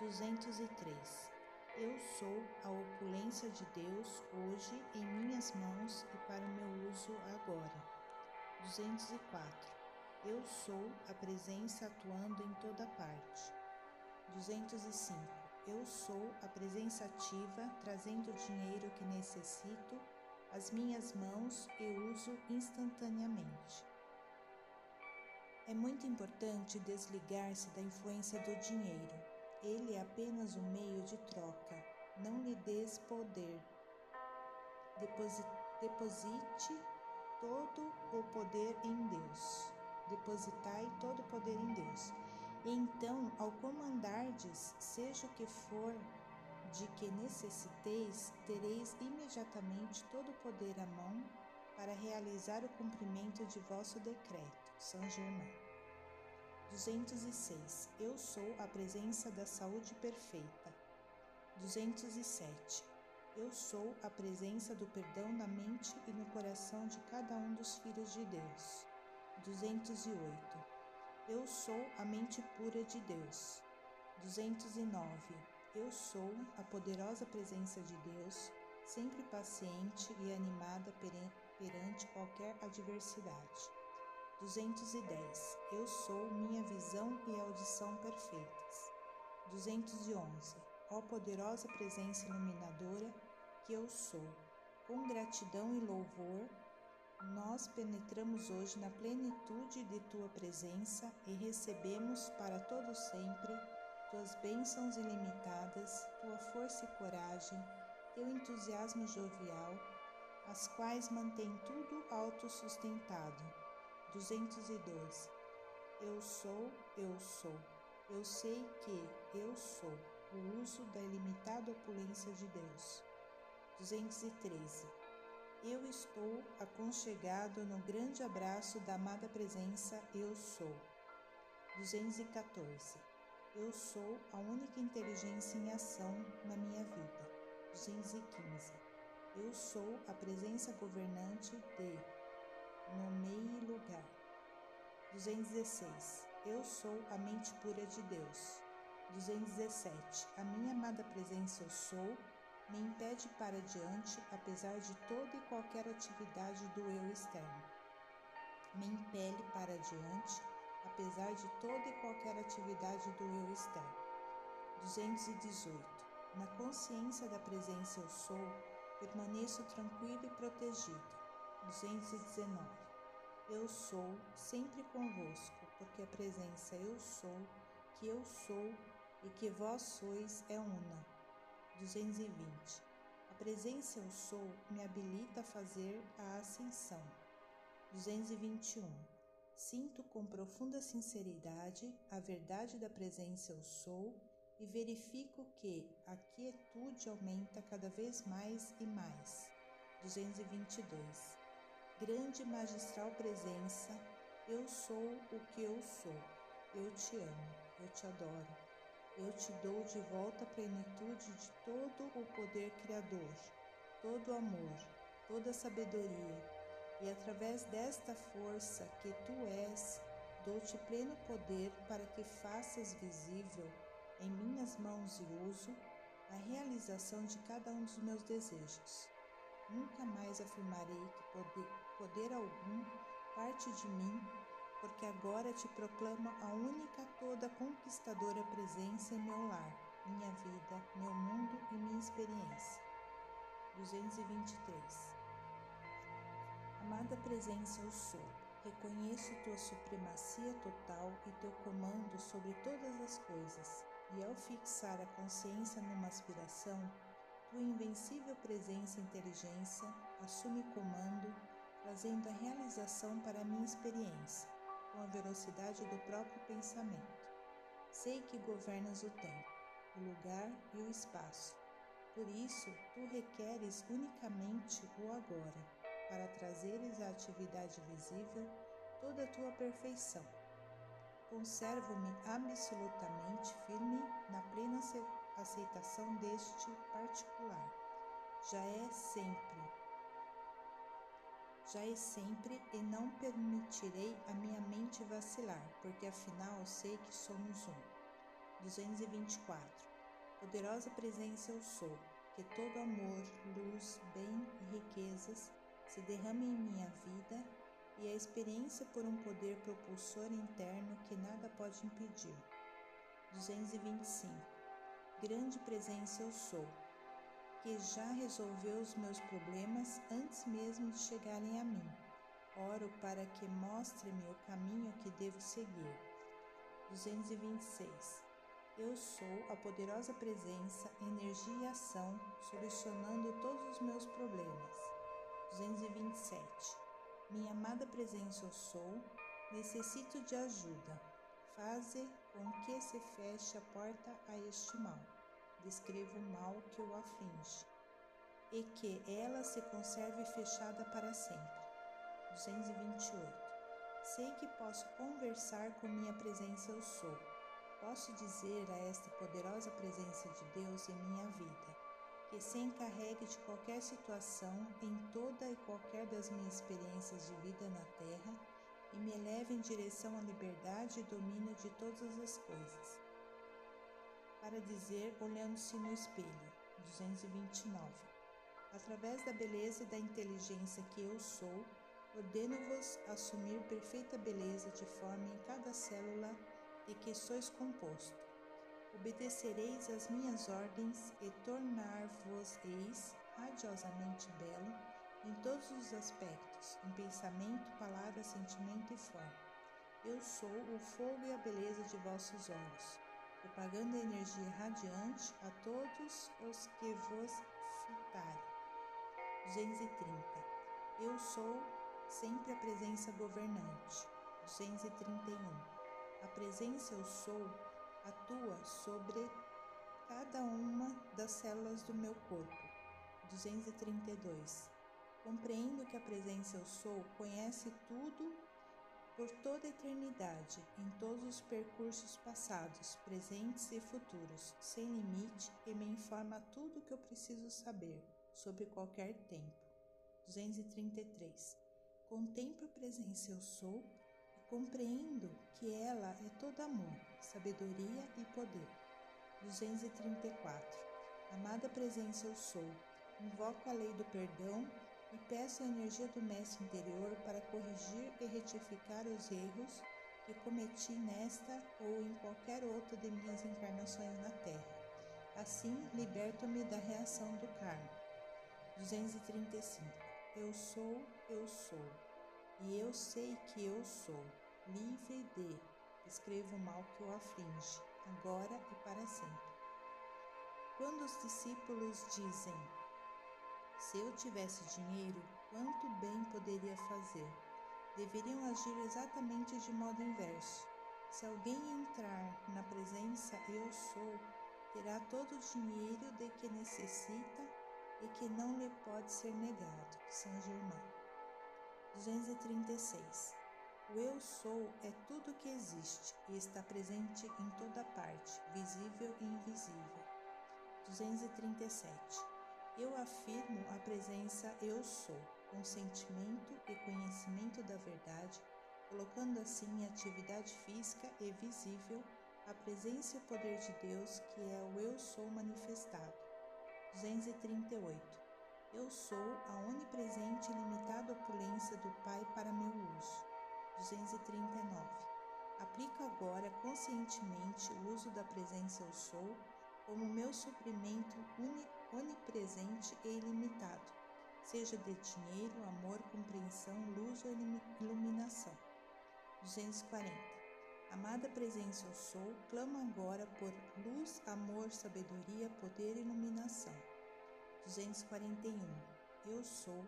203. Eu sou a opulência de Deus hoje em minhas mãos e para o meu uso agora. 204. Eu sou a presença atuando em toda parte. 205. Eu sou a presença ativa trazendo o dinheiro que necessito às minhas mãos e uso instantaneamente. É muito importante desligar-se da influência do dinheiro ele é apenas um meio de troca. Não lhe des poder. Deposite todo o poder em Deus. depositai todo o poder em Deus. Então, ao comandardes, seja o que for de que necessiteis, tereis imediatamente todo o poder à mão para realizar o cumprimento de vosso decreto. São Germain. 206. Eu sou a presença da saúde perfeita. 207. Eu sou a presença do perdão na mente e no coração de cada um dos filhos de Deus. 208. Eu sou a mente pura de Deus. 209. Eu sou a poderosa presença de Deus, sempre paciente e animada perante qualquer adversidade. 210. Eu sou minha visão e audição perfeitas. 211. Ó poderosa presença iluminadora que eu sou. Com gratidão e louvor, nós penetramos hoje na plenitude de tua presença e recebemos para todo sempre tuas bênçãos ilimitadas, tua força e coragem, teu entusiasmo jovial, as quais mantém tudo autossustentado. 212. Eu sou, eu sou. Eu sei que eu sou o uso da ilimitada opulência de Deus. 213. Eu estou aconchegado no grande abraço da amada presença Eu Sou. 214. Eu sou a única inteligência em ação na minha vida. 215. Eu sou a presença governante de Nomeie lugar. 216. Eu sou a mente pura de Deus. 217. A minha amada presença eu sou me impede para diante, apesar de toda e qualquer atividade do eu externo. Me impele para diante, apesar de toda e qualquer atividade do eu externo. 218. Na consciência da presença eu sou, permaneço tranquilo e protegido. 219. Eu sou sempre convosco, porque a presença eu sou, que eu sou e que vós sois é una. 220. A presença eu sou me habilita a fazer a ascensão. 221. Sinto com profunda sinceridade a verdade da presença eu sou e verifico que a quietude aumenta cada vez mais e mais. 222. Grande magistral presença, eu sou o que eu sou. Eu te amo, eu te adoro eu te dou de volta a plenitude de todo o poder criador, todo o amor, toda a sabedoria, e através desta força que tu és, dou-te pleno poder para que faças visível em minhas mãos e uso a realização de cada um dos meus desejos. Nunca mais afirmarei que poder, algum parte de mim porque agora te proclamo a única toda conquistadora presença em meu lar, minha vida, meu mundo e minha experiência. 223 Amada presença eu sou, reconheço tua supremacia total e teu comando sobre todas as coisas, e ao fixar a consciência numa aspiração, tua invencível presença e inteligência assume comando, trazendo a realização para a minha experiência com a velocidade do próprio pensamento. Sei que governas o tempo, o lugar e o espaço. Por isso, tu requeres unicamente o agora, para trazeres à atividade visível toda a tua perfeição. Conservo-me absolutamente firme na plena aceitação deste particular. Já é sempre já é sempre e não permitirei a minha mente vacilar, porque afinal sei que somos um. 224. Poderosa presença eu sou, que todo amor, luz, bem e riquezas se derrame em minha vida e a experiência por um poder propulsor interno que nada pode impedir. 225. Grande presença eu sou, que já resolveu os meus problemas antes mesmo de chegarem a mim. Oro para que mostre-me o caminho que devo seguir. 226. Eu sou a poderosa presença, energia e ação, solucionando todos os meus problemas. 227. Minha amada presença eu sou, Necessito de ajuda. Faze com que se feche a porta a este mal. Descrevo o mal que o aflige e que ela se conserve fechada para sempre. 228. Sei que posso conversar com minha presença eu sou. Posso dizer a esta poderosa presença de Deus em minha vida que se encarregue de qualquer situação em toda e qualquer das minhas experiências de vida na Terra e me leve em direção à liberdade e domínio de todas as coisas. Para dizer, olhando-se no espelho, 229. Através da beleza e da inteligência que eu sou, ordeno-vos assumir perfeita beleza de forma em cada célula de que sois composto obedecereis às minhas ordens e tornar-vos-eis radiosamente belo em todos os aspectos, em pensamento, palavra, sentimento e forma. Eu sou o fogo e a beleza de vossos olhos, propagando a energia radiante a todos os que vos fitarem. 230. Eu sou sempre a presença governante. 231. A presença eu sou atua sobre cada uma das células do meu corpo. 232. Compreendo que a presença eu sou conhece tudo por toda a eternidade, em todos os percursos passados, presentes e futuros, sem limite, e me informa tudo o que eu preciso saber sobre qualquer tempo. 233. Contemplo a presença eu sou Compreendo que ela é todo amor, sabedoria e poder. 234. Amada presença eu sou. Invoco a lei do perdão e peço a energia do mestre interior para corrigir e retificar os erros que cometi nesta ou em qualquer outra de minhas encarnações na Terra. Assim, liberto-me da reação do karma. 235. Eu sou, eu sou e eu sei que eu sou livre de, escrevo o mal que o aflige, agora e para sempre. Quando os discípulos dizem: Se eu tivesse dinheiro, quanto bem poderia fazer? Deveriam agir exatamente de modo inverso. Se alguém entrar na presença eu sou, terá todo o dinheiro de que necessita e que não lhe pode ser negado. São Germão. 236. O eu sou é tudo que existe e está presente em toda parte, visível e invisível. 237. Eu afirmo a presença eu sou, com sentimento e conhecimento da verdade, colocando assim em atividade física e visível a presença e o poder de Deus, que é o eu sou manifestado. 238. Eu sou a onipresente e limitada opulência do Pai para meu uso. 239. Aplico agora conscientemente o uso da presença Eu Sou como meu suprimento onipresente e ilimitado, seja de dinheiro, amor, compreensão, luz ou iluminação. 240. Amada presença Eu Sou, clamo agora por luz, amor, sabedoria, poder e iluminação. 241. Eu sou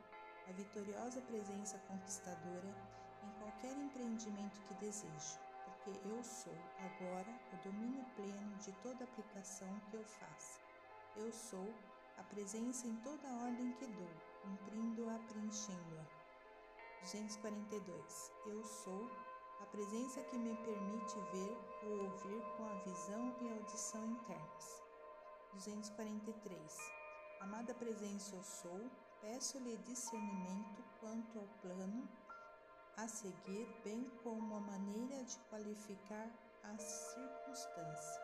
a vitoriosa presença conquistadora em qualquer empreendimento que desejo, porque eu sou agora o domínio pleno de toda aplicação que eu faça. Eu sou a presença em toda a ordem que dou, cumprindo-a, preenchendo-a. 242. Eu sou a presença que me permite ver ou ouvir com a visão e audição internas. 243. Amada presença eu sou, peço-lhe discernimento quanto ao plano a seguir, bem como a maneira de qualificar a circunstância.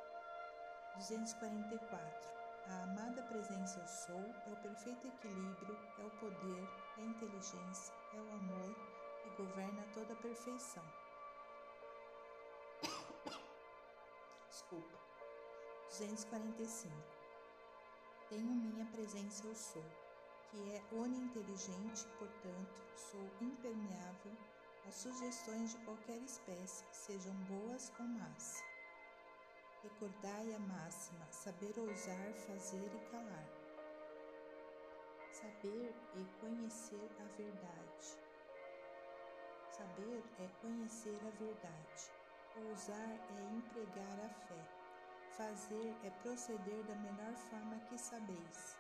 244. A amada presença eu sou é o perfeito equilíbrio, é o poder, é a inteligência, é o amor e governa toda a perfeição. Desculpa. 245 tenho minha presença eu sou, que é oninteligente, portanto, sou impermeável às sugestões de qualquer espécie, sejam boas ou más. Recordai a máxima: saber ousar, fazer e calar. Saber e conhecer a verdade. Saber é conhecer a verdade. Ousar é empregar a fé. Fazer é proceder da melhor forma que sabeis.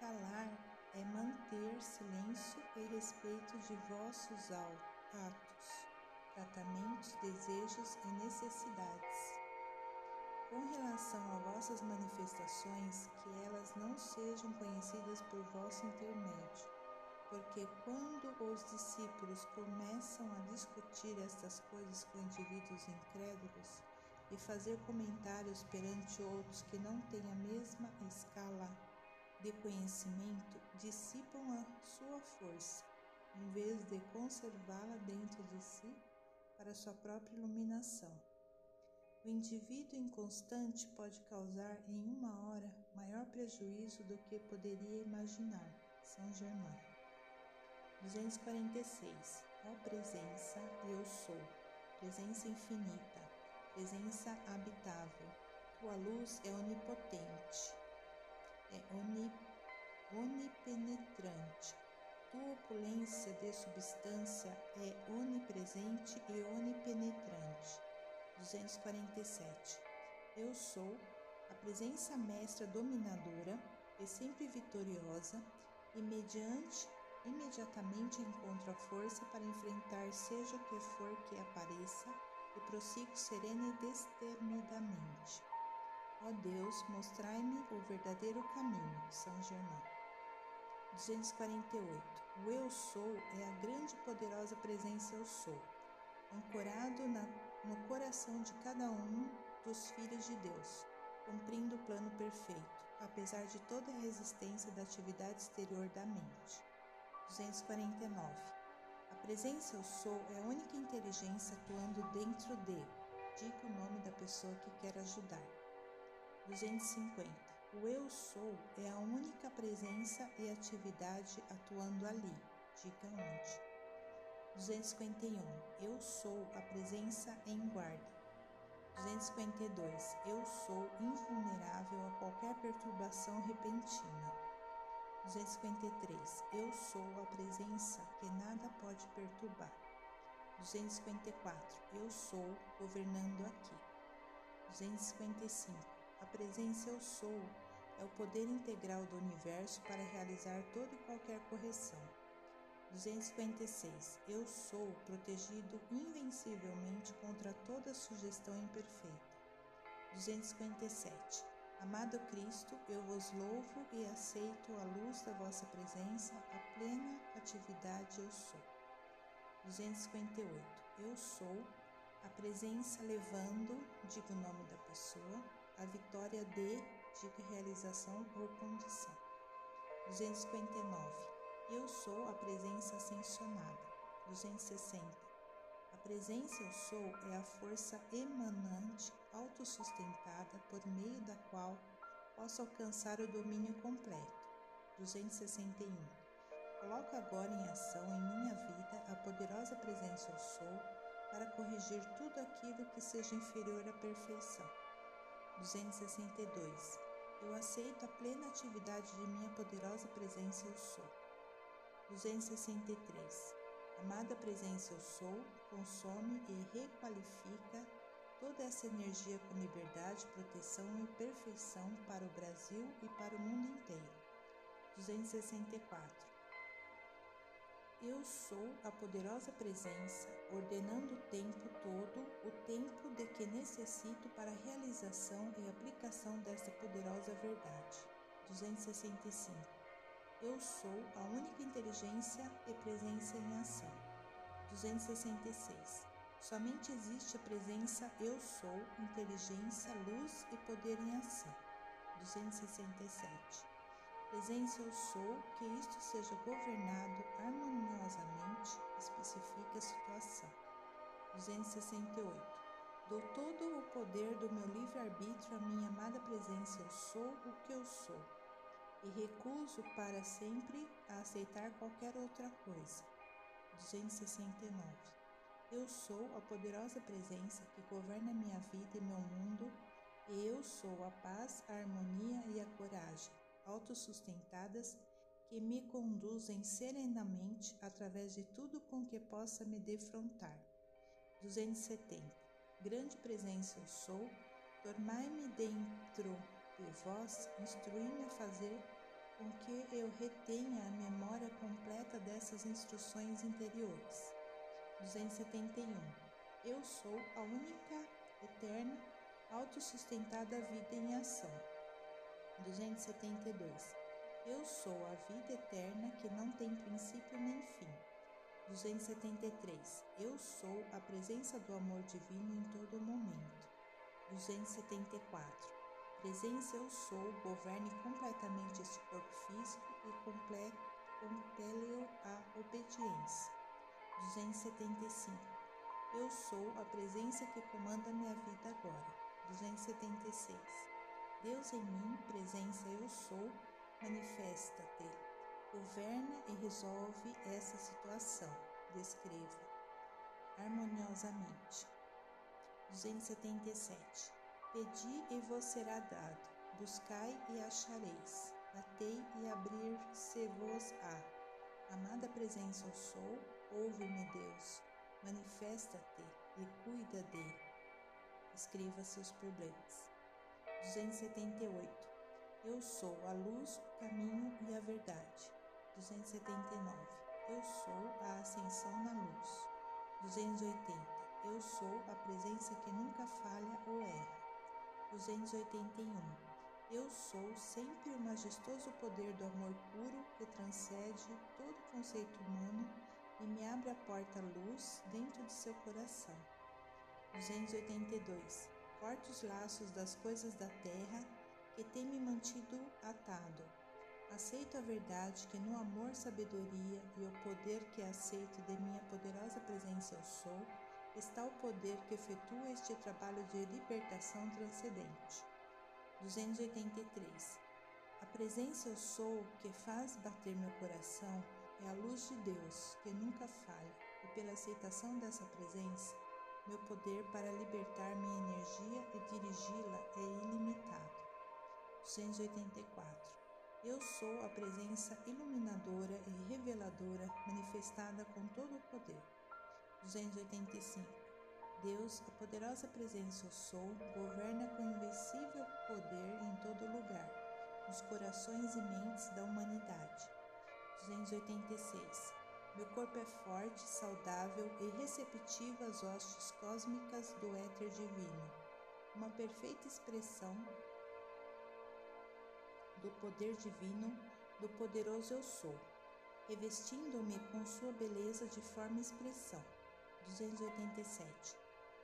Calar é manter silêncio e respeito de vossos atos, tratamentos, desejos e necessidades. Com relação a vossas manifestações, que elas não sejam conhecidas por vosso intermédio porque quando os discípulos começam a discutir estas coisas com indivíduos incrédulos e fazer comentários perante outros que não têm a mesma escala de conhecimento, dissipam a sua força, em vez de conservá-la dentro de si para sua própria iluminação. O indivíduo inconstante pode causar em uma hora maior prejuízo do que poderia imaginar. São Germano. 246. Ó presença, eu sou, presença infinita, presença habitável. Tua luz é onipotente, é oni, onipenetrante. Tua opulência de substância é onipresente e onipenetrante. 247. Eu sou a presença mestra dominadora e sempre vitoriosa, e mediante imediatamente encontro a força para enfrentar seja o que for que apareça e prossigo serena e destemidamente. Ó Deus, mostrai-me o verdadeiro caminho. São Germão. 248. O Eu Sou é a grande e poderosa presença Eu Sou, ancorado na, no coração de cada um dos filhos de Deus, cumprindo o plano perfeito, apesar de toda a resistência da atividade exterior da mente. 249. A presença eu sou é a única inteligência atuando dentro de. Diga o nome da pessoa que quer ajudar. 250. O eu sou é a única presença e atividade atuando ali. Diga onde. 251. Eu sou a presença em guarda. 252. Eu sou invulnerável a qualquer perturbação repentina. 253. Eu sou a presença que nada pode perturbar. 254. Eu sou governando aqui. 255. A presença eu sou é o poder integral do universo para realizar toda e qualquer correção. 256. Eu sou protegido invencivelmente contra toda sugestão imperfeita. 257. Amado Cristo, eu vos louvo e aceito a luz da vossa presença, a plena atividade eu sou. 258. Eu sou a presença levando, diga o nome da pessoa, a vitória de, diga realização ou condição. 259. Eu sou a presença ascensionada. 260. A presença eu sou é a força emanante, autossustentada, por meio da qual posso alcançar o domínio completo. 261. Coloco agora em ação em minha vida a poderosa presença eu sou para corrigir tudo aquilo que seja inferior à perfeição. 262. Eu aceito a plena atividade de minha poderosa presença eu sou. 263. Amada presença eu sou, consome e requalifica toda essa energia com liberdade, proteção e perfeição para o Brasil e para o mundo inteiro. 264. Eu sou a poderosa presença, ordenando o tempo todo, o tempo de que necessito para a realização e aplicação desta poderosa verdade. 265. Eu sou a única inteligência e presença em ação. 266. Somente existe a presença Eu sou, inteligência, luz e poder em ação. 267. Presença Eu sou, que isto seja governado harmoniosamente, especifica a situação. 268. Dou todo o poder do meu livre-arbítrio à minha amada presença Eu sou o que eu sou e recuso para sempre a aceitar qualquer outra coisa. 269. Eu sou a poderosa presença que governa minha vida e meu mundo, e eu sou a paz, a harmonia e a coragem, autossustentadas, que me conduzem serenamente através de tudo com que possa me defrontar. 270. Grande presença eu sou, tornai-me dentro de vós, instruí-me a fazer com que eu retenha a memória completa dessas instruções interiores. 271. Eu sou a única, eterna, autossustentada vida em ação. 272. Eu sou a vida eterna que não tem princípio nem fim. 273. Eu sou a presença do amor divino em todo momento. 274. Presença eu sou, governe completamente este corpo físico e compele-o à obediência. 275. Eu sou a presença que comanda minha vida agora. 276. Deus em mim, presença eu sou, manifesta-te. Governa e resolve essa situação. Descreva harmoniosamente. 277. Pedi e vos será dado, buscai e achareis, batei e abrir-se-vos-á. Amada presença eu sou, ouve-me Deus, manifesta-te e cuida de. Escreva seus problemas. 278. Eu sou a luz, o caminho e a verdade. 279. Eu sou a ascensão na luz. 280. Eu sou a presença que nunca falha ou erra. 281. Eu sou sempre o majestoso poder do amor puro que transcende todo conceito humano e me abre a porta luz dentro de seu coração. 282. Corta os laços das coisas da terra que tem me mantido atado. Aceito a verdade que no amor, sabedoria e o poder que aceito de minha poderosa presença eu sou, está o poder que efetua este trabalho de libertação transcendente. 283. A presença eu sou que faz bater meu coração é a luz de Deus que nunca falha, e pela aceitação dessa presença, meu poder para libertar minha energia e dirigi-la é ilimitado. 284. Eu sou a presença iluminadora e reveladora manifestada com todo o poder. 285. Deus, a poderosa presença eu sou, governa com invencível poder em todo lugar, nos corações e mentes da humanidade. 286. Meu corpo é forte, saudável e receptivo às hostes cósmicas do éter divino, uma perfeita expressão do poder divino do poderoso eu sou, revestindo-me com sua beleza de forma e expressão. 287.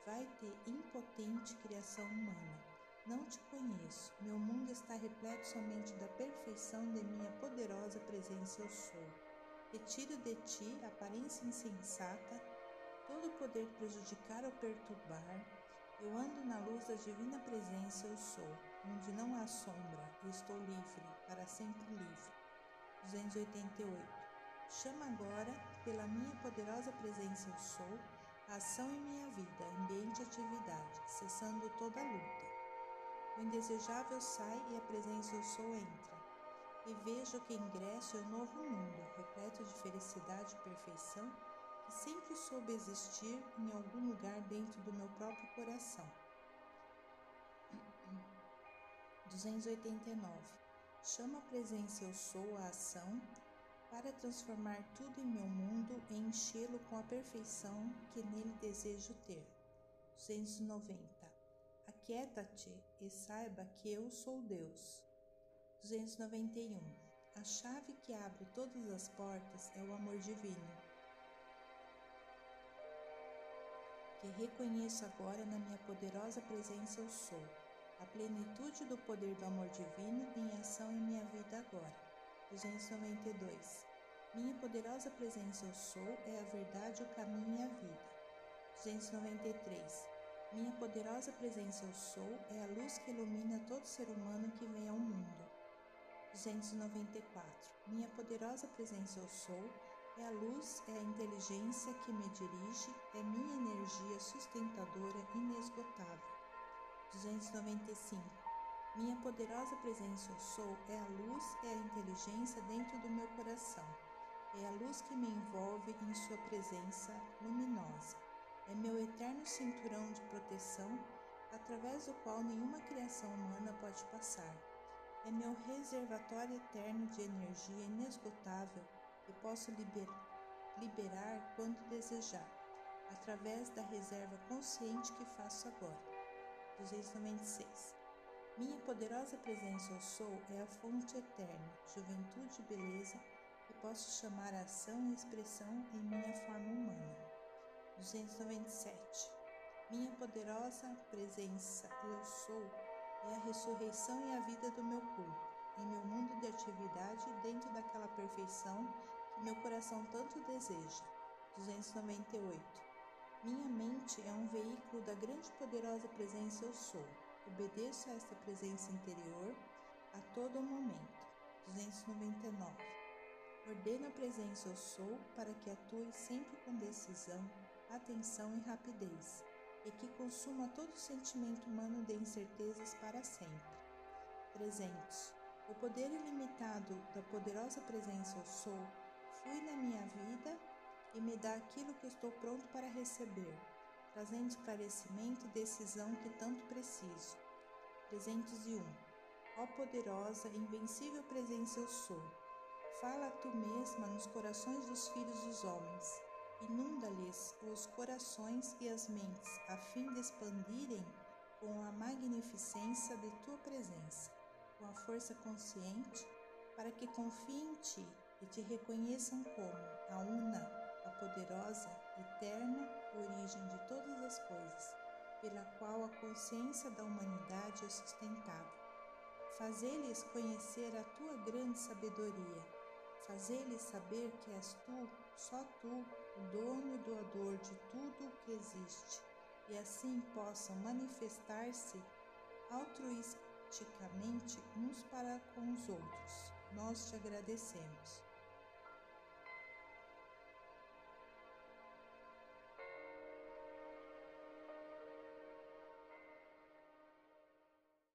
Vai ter impotente criação humana. Não te conheço. Meu mundo está repleto somente da perfeição de minha poderosa presença eu sou. Retiro de ti aparência insensata, todo poder prejudicar ou perturbar. Eu ando na luz da divina presença eu sou, onde não há sombra, e estou livre, para sempre livre. 288. Chama agora, pela minha poderosa presença eu sou, ação em minha vida, ambiente e atividade, cessando toda luta. O indesejável sai e a presença eu sou entra. E vejo que ingresso em um novo mundo, repleto de felicidade e perfeição, que sempre soube existir em algum lugar dentro do meu próprio coração. 289. Chama a presença eu sou a ação para transformar tudo em meu mundo e enchê-lo com a perfeição que nele desejo ter. 290. Aquieta-te e saiba que eu sou Deus. 291. A chave que abre todas as portas é o amor divino, que reconheço agora na minha poderosa presença eu sou, a plenitude do poder do amor divino em ação em minha vida agora. 292. Minha poderosa presença eu sou é a verdade, o caminho e a vida. 293. Minha poderosa presença eu sou é a luz que ilumina todo ser humano que vem ao mundo. 294. Minha poderosa presença eu sou é a luz, é a inteligência que me dirige, é minha energia sustentadora inesgotável. 295. Minha poderosa presença eu sou é a luz e a inteligência dentro do meu coração. É a luz que me envolve em sua presença luminosa. É meu eterno cinturão de proteção através do qual nenhuma criação humana pode passar. É meu reservatório eterno de energia inesgotável que posso liber liberar quando desejar, através da reserva consciente que faço agora. 296 minha poderosa presença eu sou é a fonte eterna, juventude e beleza que posso chamar a ação e expressão em minha forma humana. 297. Minha poderosa presença eu sou é a ressurreição e a vida do meu corpo, em meu mundo de atividade dentro daquela perfeição que meu coração tanto deseja. 298. Minha mente é um veículo da grande e poderosa presença eu sou Obedeço a esta presença interior a todo momento. 299. Ordeno a presença eu sou para que atue sempre com decisão, atenção e rapidez, e que consuma todo sentimento humano de incertezas para sempre. 300. O poder ilimitado da poderosa presença eu sou flui na minha vida e me dá aquilo que estou pronto para receber trazendo esclarecimento e decisão que tanto preciso. 301. Ó poderosa, invencível presença eu sou. Fala tu mesma nos corações dos filhos dos homens. Inunda-lhes os corações e as mentes, a fim de expandirem com a magnificência de tua presença, com a força consciente, para que confiem em ti e te reconheçam como a una a poderosa, eterna origem de todas as coisas, pela qual a consciência da humanidade é sustentada. Fazê-lhes conhecer a tua grande sabedoria, fazê-lhes saber que és tu, só tu, o dono e doador de tudo o que existe, e assim possam manifestar-se altruisticamente uns para com os outros. Nós te agradecemos.